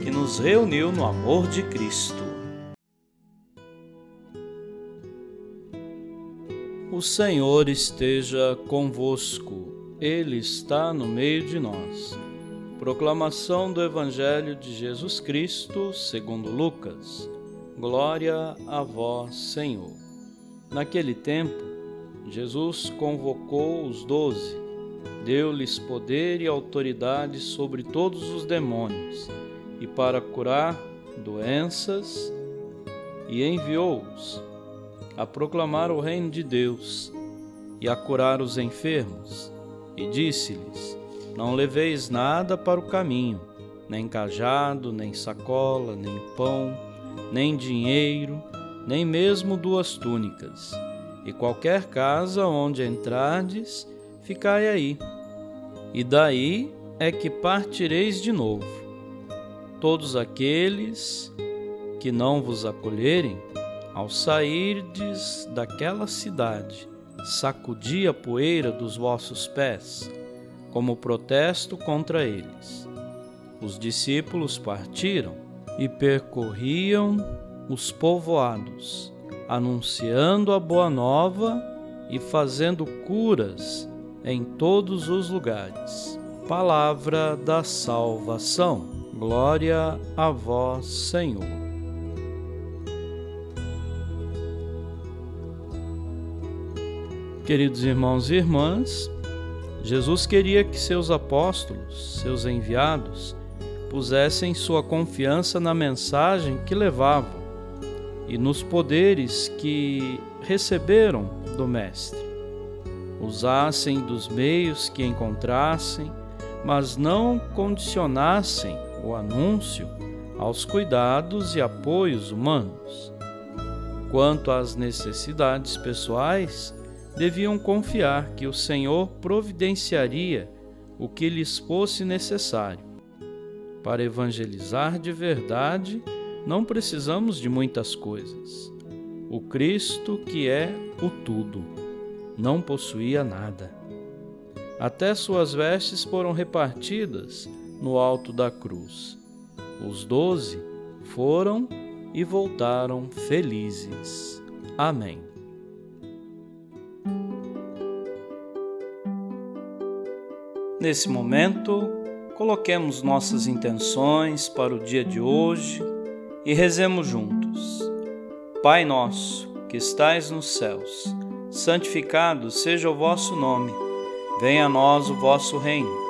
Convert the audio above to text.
que nos reuniu no amor de Cristo. O Senhor esteja convosco, Ele está no meio de nós. Proclamação do Evangelho de Jesus Cristo, segundo Lucas. Glória a vós, Senhor. Naquele tempo, Jesus convocou os doze, deu-lhes poder e autoridade sobre todos os demônios e para curar doenças, e enviou-os a proclamar o reino de Deus e a curar os enfermos. E disse-lhes: Não leveis nada para o caminho, nem cajado, nem sacola, nem pão, nem dinheiro, nem mesmo duas túnicas. E qualquer casa onde entrardes, ficai aí. E daí é que partireis de novo todos aqueles que não vos acolherem, ao sairdes daquela cidade, sacudi a poeira dos vossos pés, como protesto contra eles. Os discípulos partiram e percorriam os povoados, anunciando a boa nova e fazendo curas em todos os lugares. Palavra da salvação. Glória a vós, Senhor. Queridos irmãos e irmãs, Jesus queria que seus apóstolos, seus enviados, pusessem sua confiança na mensagem que levavam e nos poderes que receberam do Mestre. Usassem dos meios que encontrassem, mas não condicionassem o anúncio aos cuidados e apoios humanos. Quanto às necessidades pessoais, deviam confiar que o Senhor providenciaria o que lhes fosse necessário. Para evangelizar de verdade, não precisamos de muitas coisas. O Cristo, que é o tudo, não possuía nada. Até suas vestes foram repartidas no alto da cruz. Os doze foram e voltaram felizes. Amém. Nesse momento, coloquemos nossas intenções para o dia de hoje e rezemos juntos. Pai nosso, que estais nos céus, santificado seja o vosso nome. Venha a nós o vosso reino